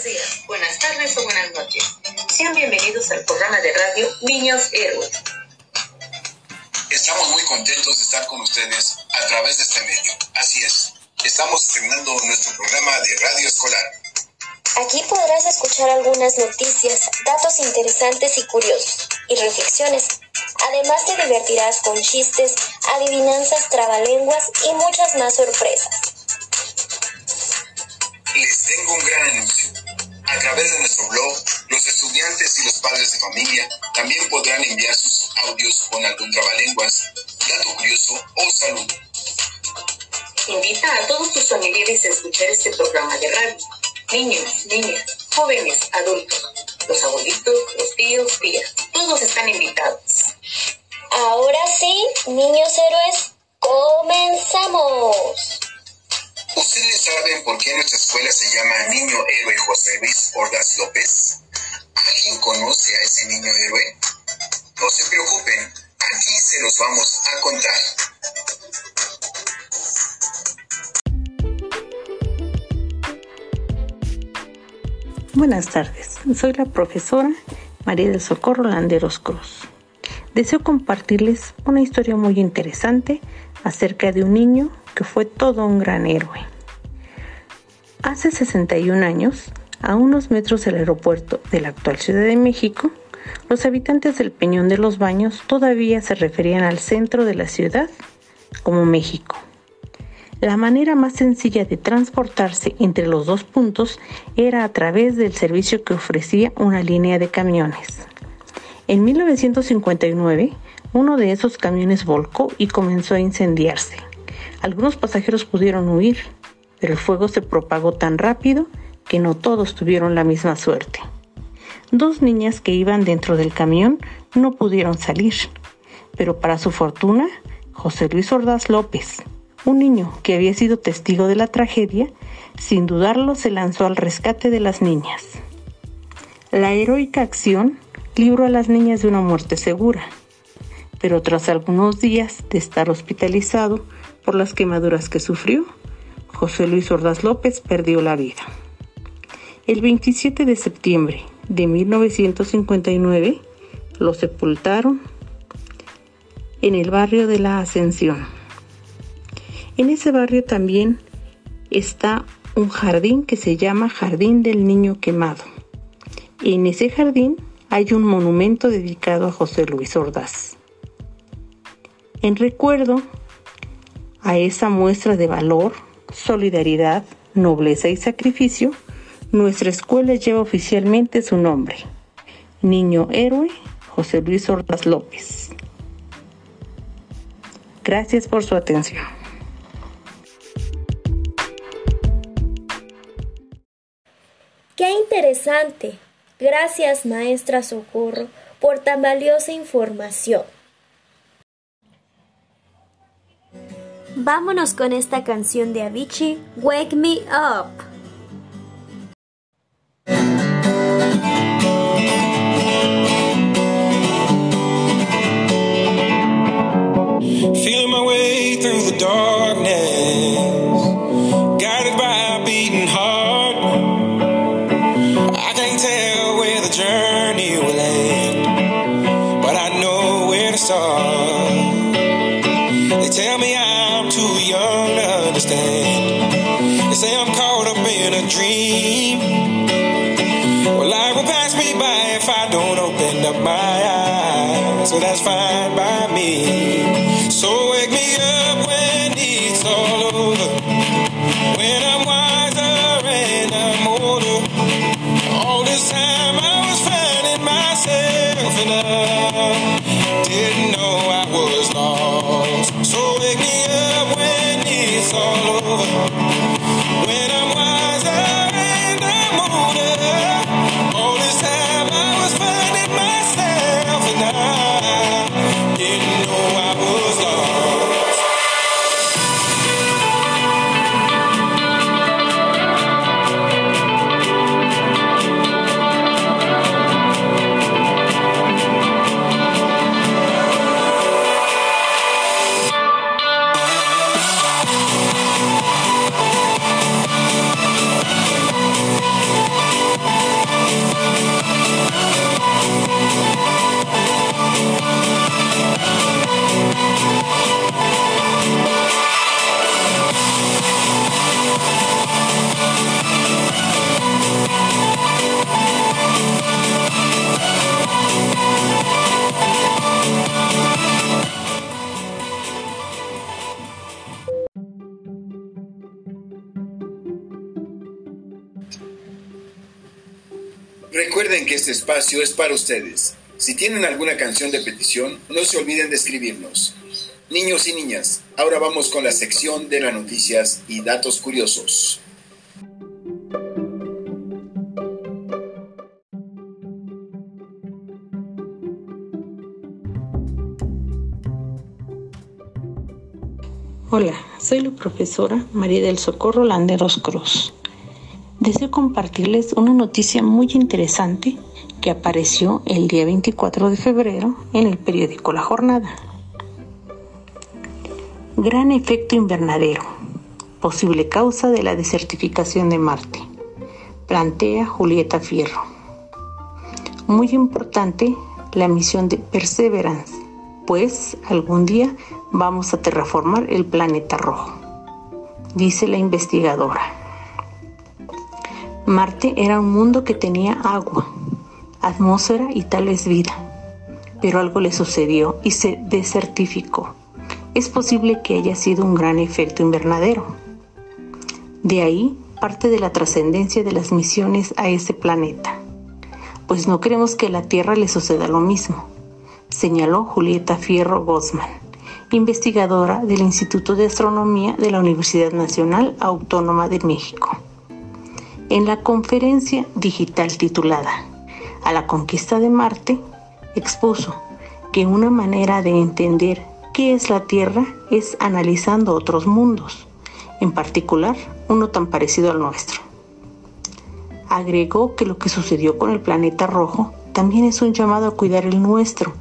Buenos días, buenas tardes o buenas noches. Sean bienvenidos al programa de radio Niños Héroes. Estamos muy contentos de estar con ustedes a través de este medio. Así es, estamos estrenando nuestro programa de radio escolar. Aquí podrás escuchar algunas noticias, datos interesantes y curiosos, y reflexiones. Además te divertirás con chistes, adivinanzas, trabalenguas y muchas más sorpresas. Les tengo un gran anuncio. A través de nuestro blog, los estudiantes y los padres de familia también podrán enviar sus audios con algún trabalenguas, dato curioso o saludo. Invita a todos tus familiares a escuchar este programa de radio. Niños, niñas, jóvenes, adultos, los abuelitos, los tíos, tías, todos están invitados. Ahora sí, niños héroes, comenzamos. ¿Ustedes saben por qué nuestra escuela se llama Niño Héroe José Luis Ordaz López? ¿Alguien conoce a ese niño héroe? No se preocupen, aquí se los vamos a contar. Buenas tardes, soy la profesora María del Socorro Landeros Cruz. Deseo compartirles una historia muy interesante acerca de un niño que fue todo un gran héroe. Hace 61 años, a unos metros del aeropuerto de la actual Ciudad de México, los habitantes del Peñón de los Baños todavía se referían al centro de la ciudad como México. La manera más sencilla de transportarse entre los dos puntos era a través del servicio que ofrecía una línea de camiones. En 1959, uno de esos camiones volcó y comenzó a incendiarse. Algunos pasajeros pudieron huir, pero el fuego se propagó tan rápido que no todos tuvieron la misma suerte. Dos niñas que iban dentro del camión no pudieron salir, pero para su fortuna, José Luis Ordaz López, un niño que había sido testigo de la tragedia, sin dudarlo se lanzó al rescate de las niñas. La heroica acción libró a las niñas de una muerte segura, pero tras algunos días de estar hospitalizado por las quemaduras que sufrió, José Luis Ordaz López perdió la vida. El 27 de septiembre de 1959 lo sepultaron en el barrio de la Ascensión. En ese barrio también está un jardín que se llama Jardín del Niño Quemado. En ese jardín hay un monumento dedicado a José Luis Ordaz. En recuerdo a esa muestra de valor, solidaridad, nobleza y sacrificio, nuestra escuela lleva oficialmente su nombre, Niño Héroe José Luis Ordaz López. Gracias por su atención. ¡Qué interesante! Gracias, maestra Socorro, por tan valiosa información. Vámonos con esta canción de Avicii, Wake Me Up. Caught up in a dream. Well, life will pass me by if I don't open up my eyes. So that's fine by me. Este espacio es para ustedes. Si tienen alguna canción de petición, no se olviden de escribirnos. Niños y niñas, ahora vamos con la sección de las noticias y datos curiosos. Hola, soy la profesora María del Socorro Landeros Cruz. Deseo compartirles una noticia muy interesante que apareció el día 24 de febrero en el periódico La Jornada. Gran efecto invernadero, posible causa de la desertificación de Marte, plantea Julieta Fierro. Muy importante la misión de Perseverance, pues algún día vamos a terraformar el planeta rojo, dice la investigadora. Marte era un mundo que tenía agua, atmósfera y tal vez vida, pero algo le sucedió y se desertificó. Es posible que haya sido un gran efecto invernadero. De ahí parte de la trascendencia de las misiones a ese planeta, pues no queremos que a la Tierra le suceda lo mismo, señaló Julieta Fierro Gosman investigadora del Instituto de Astronomía de la Universidad Nacional Autónoma de México. En la conferencia digital titulada A la conquista de Marte, expuso que una manera de entender qué es la Tierra es analizando otros mundos, en particular uno tan parecido al nuestro. Agregó que lo que sucedió con el planeta rojo también es un llamado a cuidar el nuestro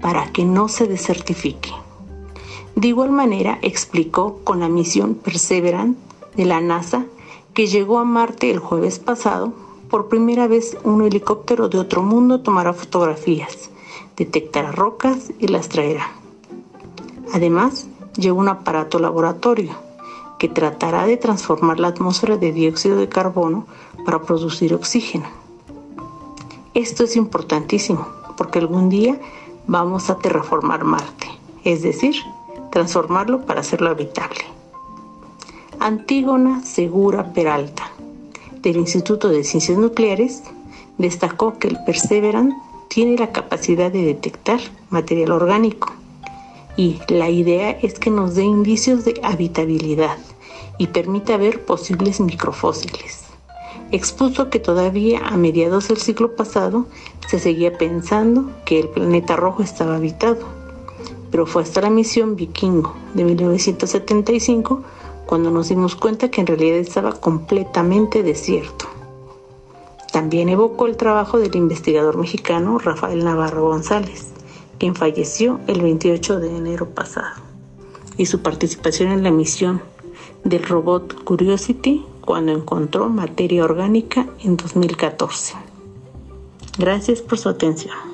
para que no se desertifique. De igual manera, explicó con la misión Perseverance de la NASA que llegó a Marte el jueves pasado, por primera vez un helicóptero de otro mundo tomará fotografías, detectará rocas y las traerá. Además, lleva un aparato laboratorio que tratará de transformar la atmósfera de dióxido de carbono para producir oxígeno. Esto es importantísimo porque algún día vamos a terraformar Marte, es decir, transformarlo para hacerlo habitable. Antígona Segura Peralta, del Instituto de Ciencias Nucleares, destacó que el Perseverance tiene la capacidad de detectar material orgánico y la idea es que nos dé indicios de habitabilidad y permita ver posibles microfósiles. Expuso que todavía a mediados del siglo pasado se seguía pensando que el planeta rojo estaba habitado pero fue hasta la misión Vikingo de 1975 cuando nos dimos cuenta que en realidad estaba completamente desierto. También evocó el trabajo del investigador mexicano Rafael Navarro González, quien falleció el 28 de enero pasado, y su participación en la misión del robot Curiosity cuando encontró materia orgánica en 2014. Gracias por su atención.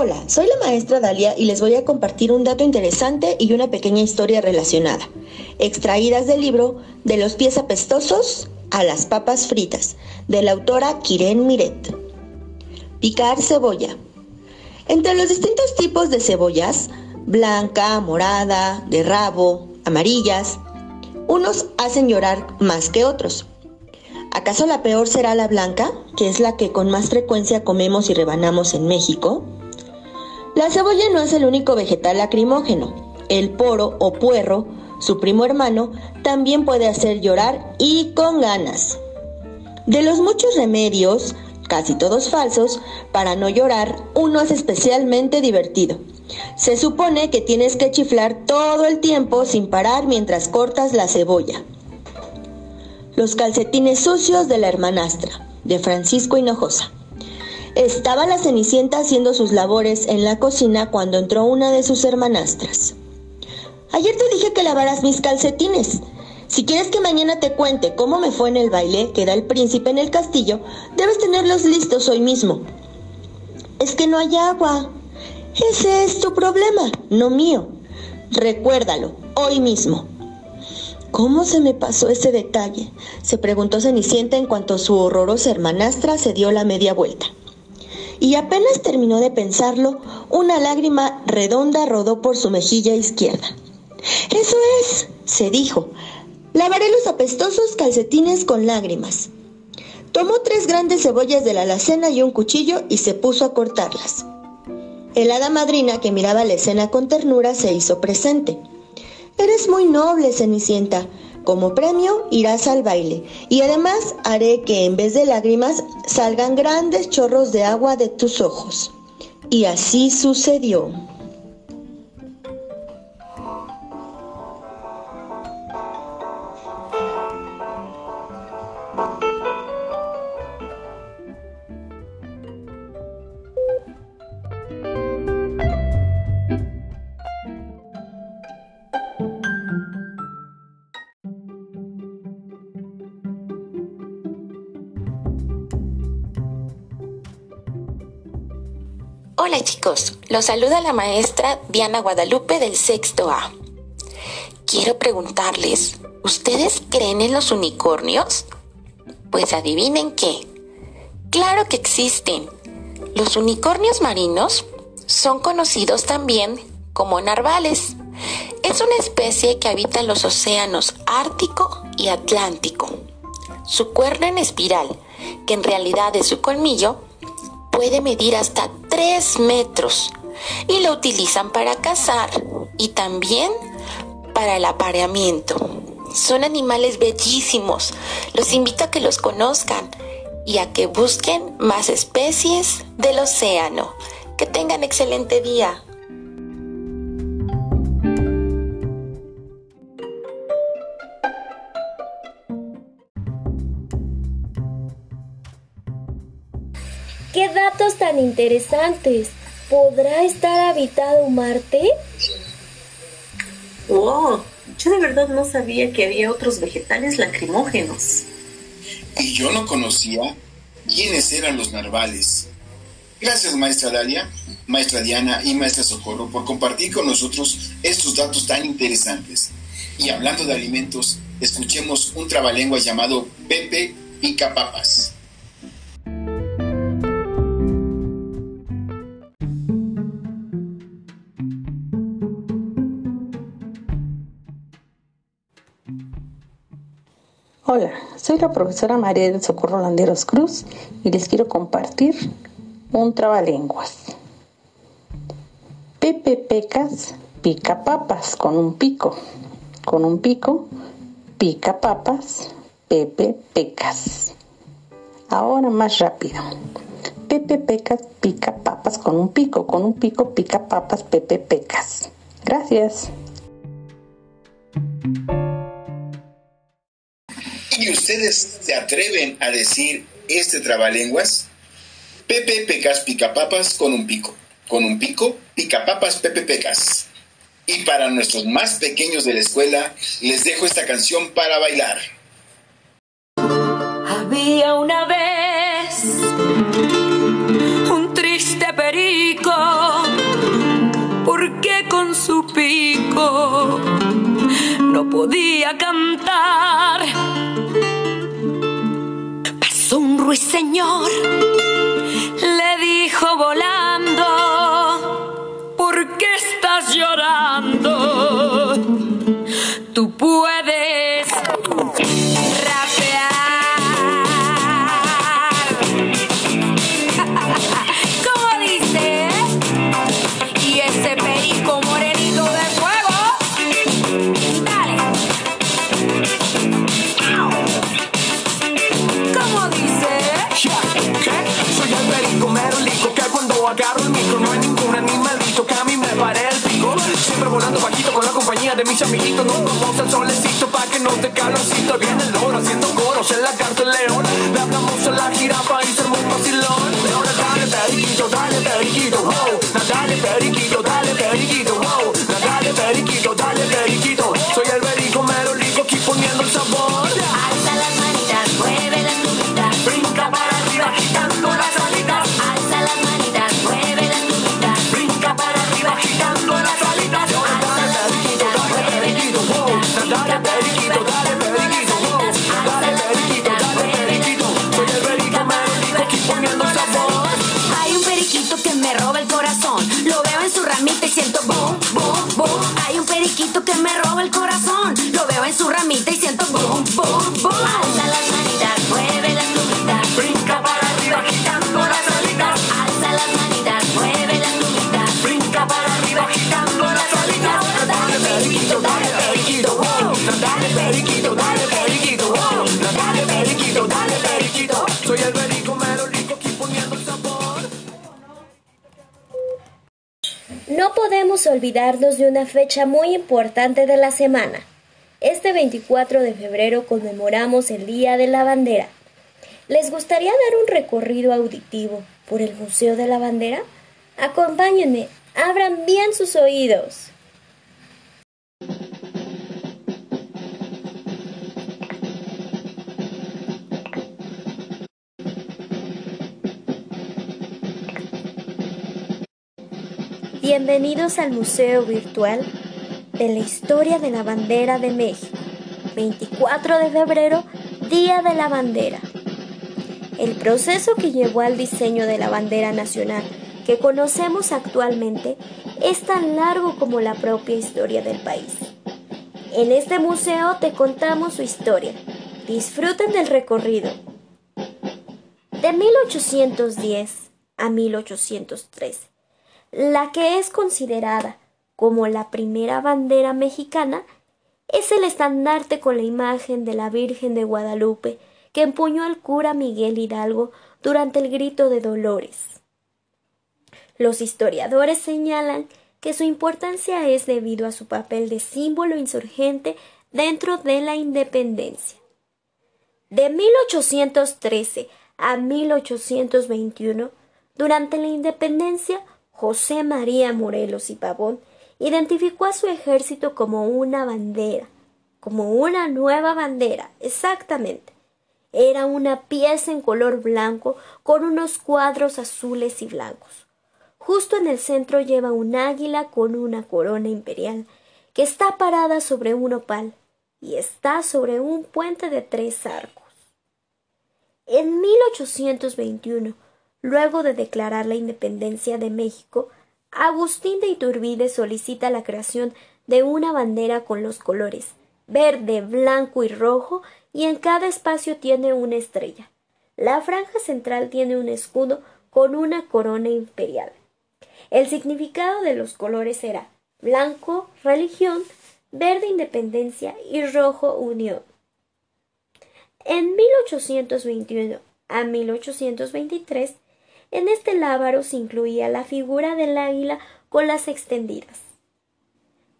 Hola, soy la maestra Dalia y les voy a compartir un dato interesante y una pequeña historia relacionada, extraídas del libro De los pies apestosos a las papas fritas, de la autora Kiren Miret. Picar cebolla. Entre los distintos tipos de cebollas, blanca, morada, de rabo, amarillas, unos hacen llorar más que otros. ¿Acaso la peor será la blanca, que es la que con más frecuencia comemos y rebanamos en México? La cebolla no es el único vegetal lacrimógeno. El poro o puerro, su primo hermano, también puede hacer llorar y con ganas. De los muchos remedios, casi todos falsos, para no llorar, uno es especialmente divertido. Se supone que tienes que chiflar todo el tiempo sin parar mientras cortas la cebolla. Los calcetines sucios de la hermanastra, de Francisco Hinojosa. Estaba la Cenicienta haciendo sus labores en la cocina cuando entró una de sus hermanastras. Ayer te dije que lavaras mis calcetines. Si quieres que mañana te cuente cómo me fue en el baile que da el príncipe en el castillo, debes tenerlos listos hoy mismo. Es que no hay agua. Ese es tu problema, no mío. Recuérdalo, hoy mismo. ¿Cómo se me pasó ese detalle? se preguntó Cenicienta en cuanto su horrorosa hermanastra se dio la media vuelta. Y apenas terminó de pensarlo, una lágrima redonda rodó por su mejilla izquierda. Eso es, se dijo. Lavaré los apestosos calcetines con lágrimas. Tomó tres grandes cebollas de la alacena y un cuchillo y se puso a cortarlas. El hada madrina, que miraba la escena con ternura, se hizo presente. Eres muy noble, Cenicienta. Como premio irás al baile y además haré que en vez de lágrimas salgan grandes chorros de agua de tus ojos. Y así sucedió. Hola chicos, los saluda la maestra Diana Guadalupe del sexto A. Quiero preguntarles, ¿ustedes creen en los unicornios? Pues adivinen qué. Claro que existen. Los unicornios marinos son conocidos también como narvales. Es una especie que habita los océanos Ártico y Atlántico. Su cuerno en espiral, que en realidad es su colmillo, puede medir hasta 3 metros y lo utilizan para cazar y también para el apareamiento. Son animales bellísimos. Los invito a que los conozcan y a que busquen más especies del océano. Que tengan excelente día. ¡Qué datos tan interesantes! ¿Podrá estar habitado Marte? ¡Wow! Yo de verdad no sabía que había otros vegetales lacrimógenos. Y yo no conocía quiénes eran los narvales. Gracias, maestra Dalia, maestra Diana y maestra Socorro, por compartir con nosotros estos datos tan interesantes. Y hablando de alimentos, escuchemos un trabalengua llamado Pepe Pica Papas. Hola, soy la profesora María del Socorro Landeros Cruz y les quiero compartir un trabalenguas. Pepe Pecas pica papas con un pico. Con un pico pica papas, Pepe Pecas. Ahora más rápido. Pepe Pecas pica papas con un pico. Con un pico pica papas, Pepe Pecas. Gracias. ¿Y ustedes se atreven a decir este trabalenguas? Pepe Pecas pica papas con un pico. Con un pico pica papas Pepe Pecas. Y para nuestros más pequeños de la escuela, les dejo esta canción para bailar. Había una vez un triste perico, porque con su pico no podía cantar. Pasó un ruiseñor, le dijo volando, ¿por qué estás llorando? Tú puedes de mis amiguitos. Nos vamos al solecito pa' que no te calorcito. Viene el loro haciendo coros en la carta del león. Le hablamos a la jirafa y se armó un vacilón. Ahora dale periquito, dale periquito, wow. Olvidarnos de una fecha muy importante de la semana. Este 24 de febrero conmemoramos el Día de la Bandera. ¿Les gustaría dar un recorrido auditivo por el Museo de la Bandera? Acompáñenme, abran bien sus oídos. Bienvenidos al Museo Virtual de la Historia de la Bandera de México. 24 de febrero, Día de la Bandera. El proceso que llevó al diseño de la bandera nacional que conocemos actualmente es tan largo como la propia historia del país. En este museo te contamos su historia. Disfruten del recorrido. De 1810 a 1813 la que es considerada como la primera bandera mexicana, es el estandarte con la imagen de la Virgen de Guadalupe que empuñó el cura Miguel Hidalgo durante el grito de Dolores. Los historiadores señalan que su importancia es debido a su papel de símbolo insurgente dentro de la independencia. De 1813 a 1821, durante la independencia, José María Morelos y Pavón identificó a su ejército como una bandera, como una nueva bandera, exactamente. Era una pieza en color blanco con unos cuadros azules y blancos. Justo en el centro lleva un águila con una corona imperial, que está parada sobre un opal y está sobre un puente de tres arcos. En 1821, Luego de declarar la independencia de México, Agustín de Iturbide solicita la creación de una bandera con los colores verde, blanco y rojo y en cada espacio tiene una estrella. La franja central tiene un escudo con una corona imperial. El significado de los colores era blanco, religión, verde, independencia y rojo, unión. En 1821 a 1823 en este lábaro se incluía la figura del águila con las extendidas,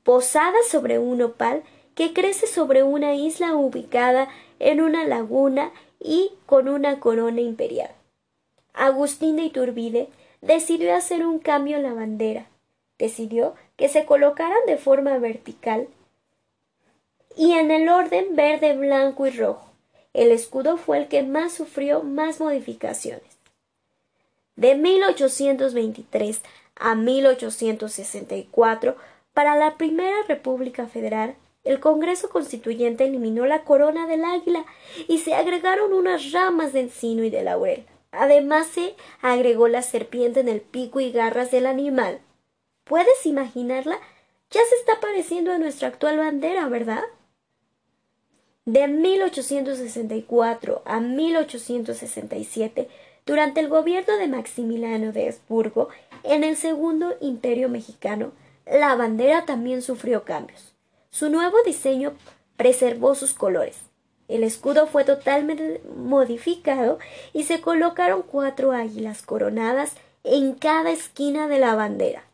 posada sobre un opal que crece sobre una isla ubicada en una laguna y con una corona imperial. Agustín de Iturbide decidió hacer un cambio en la bandera. Decidió que se colocaran de forma vertical y en el orden verde, blanco y rojo. El escudo fue el que más sufrió más modificaciones. De 1823 a 1864, para la Primera República Federal, el Congreso Constituyente eliminó la corona del águila y se agregaron unas ramas de encino y de laurel. Además se agregó la serpiente en el pico y garras del animal. ¿Puedes imaginarla? Ya se está pareciendo a nuestra actual bandera, ¿verdad? De 1864 a 1867 durante el gobierno de Maximiliano de Habsburgo, en el Segundo Imperio Mexicano, la bandera también sufrió cambios. Su nuevo diseño preservó sus colores. El escudo fue totalmente modificado y se colocaron cuatro águilas coronadas en cada esquina de la bandera.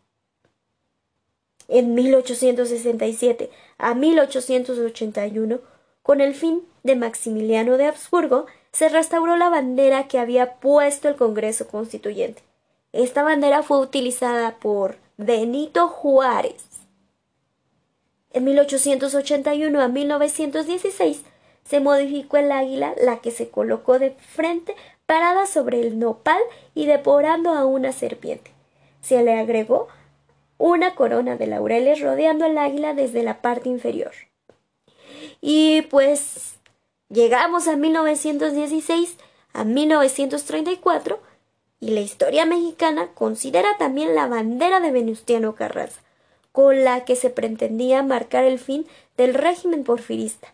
En 1867 a 1881, con el fin de Maximiliano de Habsburgo, se restauró la bandera que había puesto el Congreso Constituyente. Esta bandera fue utilizada por Benito Juárez. En 1881 a 1916 se modificó el águila, la que se colocó de frente, parada sobre el nopal y devorando a una serpiente. Se le agregó una corona de laureles rodeando el águila desde la parte inferior. Y pues Llegamos a 1916 a 1934 y la historia mexicana considera también la bandera de Venustiano Carranza, con la que se pretendía marcar el fin del régimen porfirista.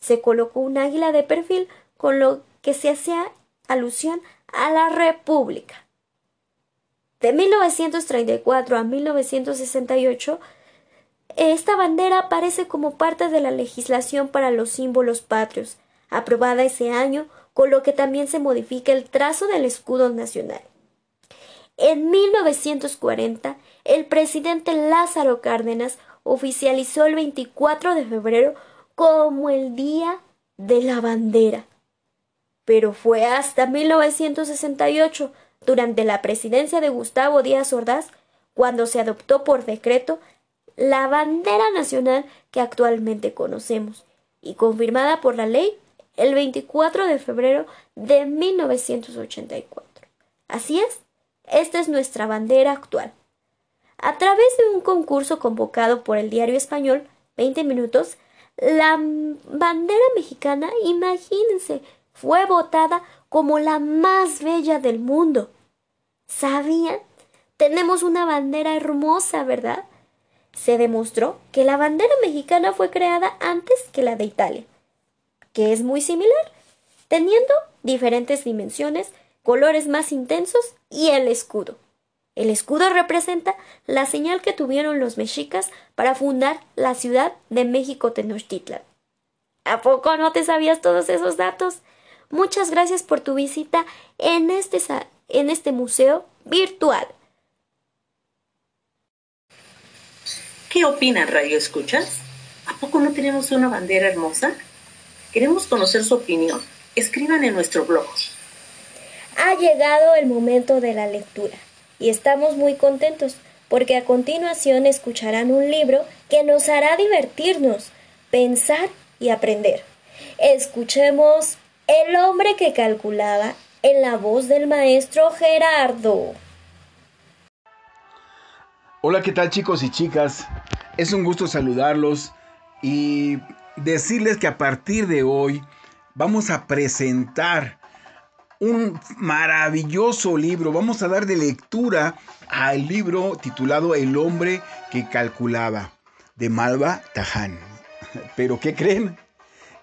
Se colocó un águila de perfil con lo que se hacía alusión a la República. De 1934 a 1968, esta bandera aparece como parte de la legislación para los símbolos patrios, aprobada ese año, con lo que también se modifica el trazo del escudo nacional. En 1940, el presidente Lázaro Cárdenas oficializó el 24 de febrero como el Día de la Bandera. Pero fue hasta 1968, durante la presidencia de Gustavo Díaz Ordaz, cuando se adoptó por decreto la bandera nacional que actualmente conocemos y confirmada por la ley el 24 de febrero de 1984. Así es, esta es nuestra bandera actual. A través de un concurso convocado por el diario español 20 minutos, la bandera mexicana, imagínense, fue votada como la más bella del mundo. ¿Sabían? Tenemos una bandera hermosa, ¿verdad? Se demostró que la bandera mexicana fue creada antes que la de Italia, que es muy similar, teniendo diferentes dimensiones, colores más intensos y el escudo. El escudo representa la señal que tuvieron los mexicas para fundar la ciudad de México Tenochtitlan. ¿A poco no te sabías todos esos datos? Muchas gracias por tu visita en este, en este museo virtual. ¿Qué opinan, Radio Escuchas? ¿A poco no tenemos una bandera hermosa? Queremos conocer su opinión. Escriban en nuestro blog. Ha llegado el momento de la lectura y estamos muy contentos porque a continuación escucharán un libro que nos hará divertirnos, pensar y aprender. Escuchemos El hombre que calculaba en la voz del maestro Gerardo. Hola, ¿qué tal chicos y chicas? Es un gusto saludarlos y decirles que a partir de hoy vamos a presentar un maravilloso libro. Vamos a dar de lectura al libro titulado El hombre que calculaba de Malva Taján. Pero ¿qué creen?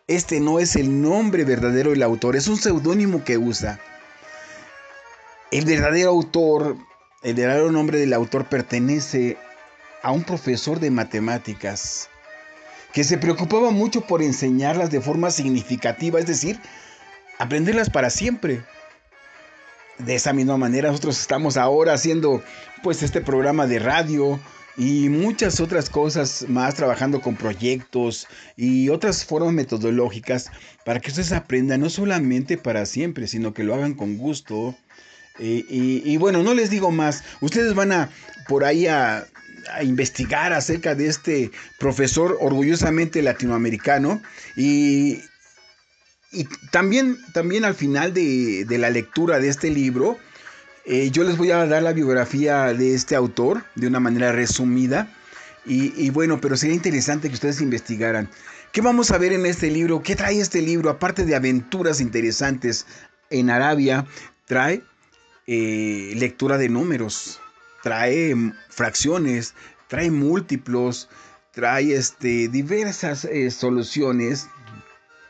Este no es el nombre verdadero del autor, es un seudónimo que usa. El verdadero autor, el verdadero nombre del autor pertenece a un profesor de matemáticas que se preocupaba mucho por enseñarlas de forma significativa, es decir, aprenderlas para siempre. De esa misma manera nosotros estamos ahora haciendo pues este programa de radio y muchas otras cosas más trabajando con proyectos y otras formas metodológicas para que ustedes aprendan no solamente para siempre, sino que lo hagan con gusto. Eh, y, bueno, no les digo más, ustedes van a por ahí a, investigar acerca de este profesor orgullosamente latinoamericano y, y también, también al final de, la lectura de este libro, eh, yo les voy a dar la biografía de este autor de una manera resumida. Y, bueno, pero sería interesante que ustedes investigaran. ¿Qué vamos a ver en este libro? ¿Qué trae este libro? Aparte de aventuras interesantes en Arabia, trae eh, lectura de números, trae fracciones, trae múltiplos, trae este, diversas eh, soluciones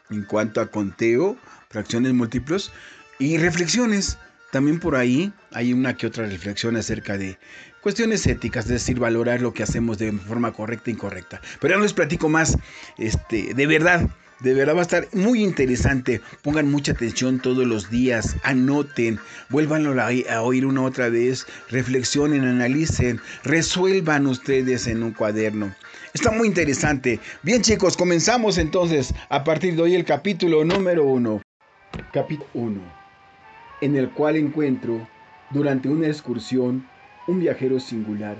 en cuanto a conteo, fracciones múltiplos y reflexiones. También por ahí hay una que otra reflexión acerca de cuestiones éticas, es decir, valorar lo que hacemos de forma correcta e incorrecta. Pero ya no les platico más, este, de verdad, de verdad va a estar muy interesante. Pongan mucha atención todos los días, anoten, vuélvanlo a oír una otra vez, reflexionen, analicen, resuelvan ustedes en un cuaderno. Está muy interesante. Bien chicos, comenzamos entonces a partir de hoy el capítulo número uno. Capítulo 1. En el cual encuentro, durante una excursión, un viajero singular,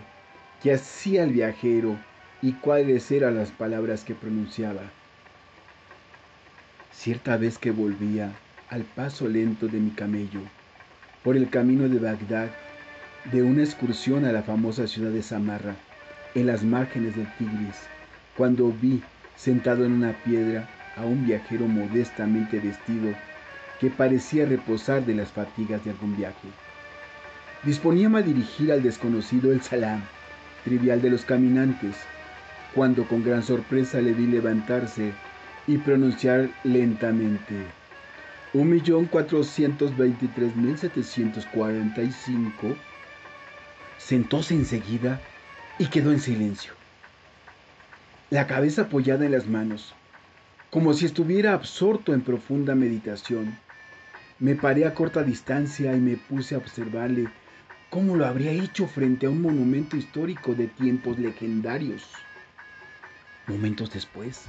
que hacía el viajero y cuáles eran las palabras que pronunciaba. Cierta vez que volvía al paso lento de mi camello, por el camino de Bagdad, de una excursión a la famosa ciudad de Samarra, en las márgenes del Tigris, cuando vi sentado en una piedra a un viajero modestamente vestido que parecía reposar de las fatigas de algún viaje. Disponíame a dirigir al desconocido el salam, trivial de los caminantes, cuando con gran sorpresa le vi levantarse y pronunciar lentamente. 1.423.745 sentóse enseguida y quedó en silencio, la cabeza apoyada en las manos, como si estuviera absorto en profunda meditación. Me paré a corta distancia y me puse a observarle ¿Cómo lo habría hecho frente a un monumento histórico de tiempos legendarios? Momentos después,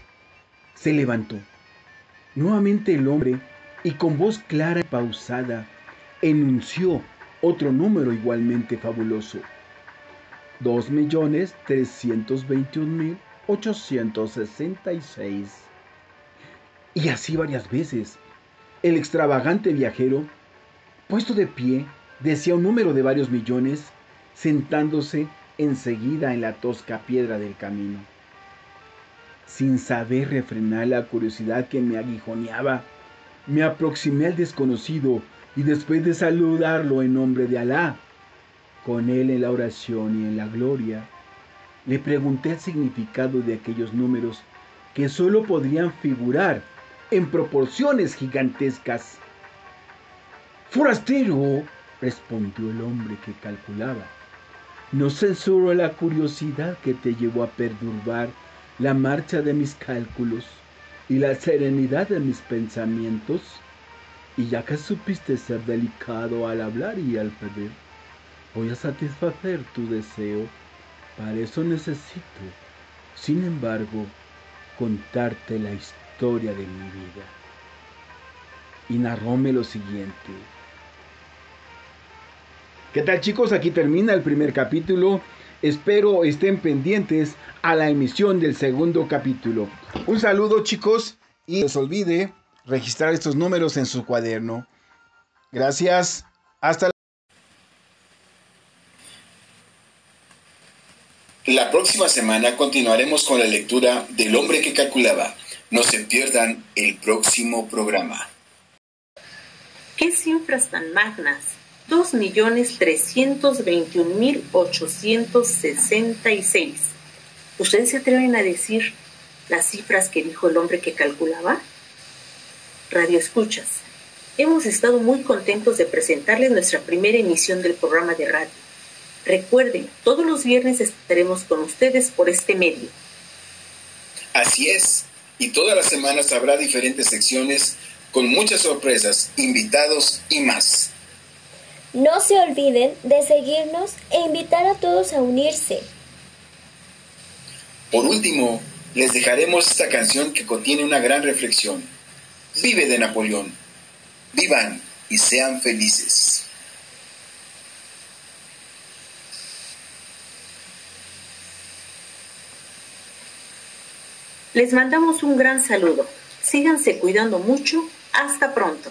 se levantó. Nuevamente el hombre, y con voz clara y pausada, enunció otro número igualmente fabuloso. 2.321.866. Y así varias veces. El extravagante viajero, puesto de pie, decía un número de varios millones, sentándose enseguida en la tosca piedra del camino. Sin saber refrenar la curiosidad que me aguijoneaba, me aproximé al desconocido y después de saludarlo en nombre de Alá, con él en la oración y en la gloria, le pregunté el significado de aquellos números que solo podrían figurar en proporciones gigantescas. Forastero, respondió el hombre que calculaba, no censuro la curiosidad que te llevó a perturbar la marcha de mis cálculos y la serenidad de mis pensamientos, y ya que supiste ser delicado al hablar y al pedir, voy a satisfacer tu deseo. Para eso necesito, sin embargo, contarte la historia de mi vida. Y narróme lo siguiente. ¿Qué tal chicos? Aquí termina el primer capítulo. Espero estén pendientes a la emisión del segundo capítulo. Un saludo chicos y no se olvide registrar estos números en su cuaderno. Gracias. Hasta La próxima semana continuaremos con la lectura del hombre que calculaba. No se pierdan el próximo programa. ¿Qué cifras tan magnas? 2.321.866. ¿Ustedes se atreven a decir las cifras que dijo el hombre que calculaba? Radio Escuchas. Hemos estado muy contentos de presentarles nuestra primera emisión del programa de radio. Recuerden, todos los viernes estaremos con ustedes por este medio. Así es, y todas las semanas habrá diferentes secciones con muchas sorpresas, invitados y más. No se olviden de seguirnos e invitar a todos a unirse. Por último, les dejaremos esta canción que contiene una gran reflexión. Vive de Napoleón. Vivan y sean felices. Les mandamos un gran saludo. Síganse cuidando mucho. Hasta pronto.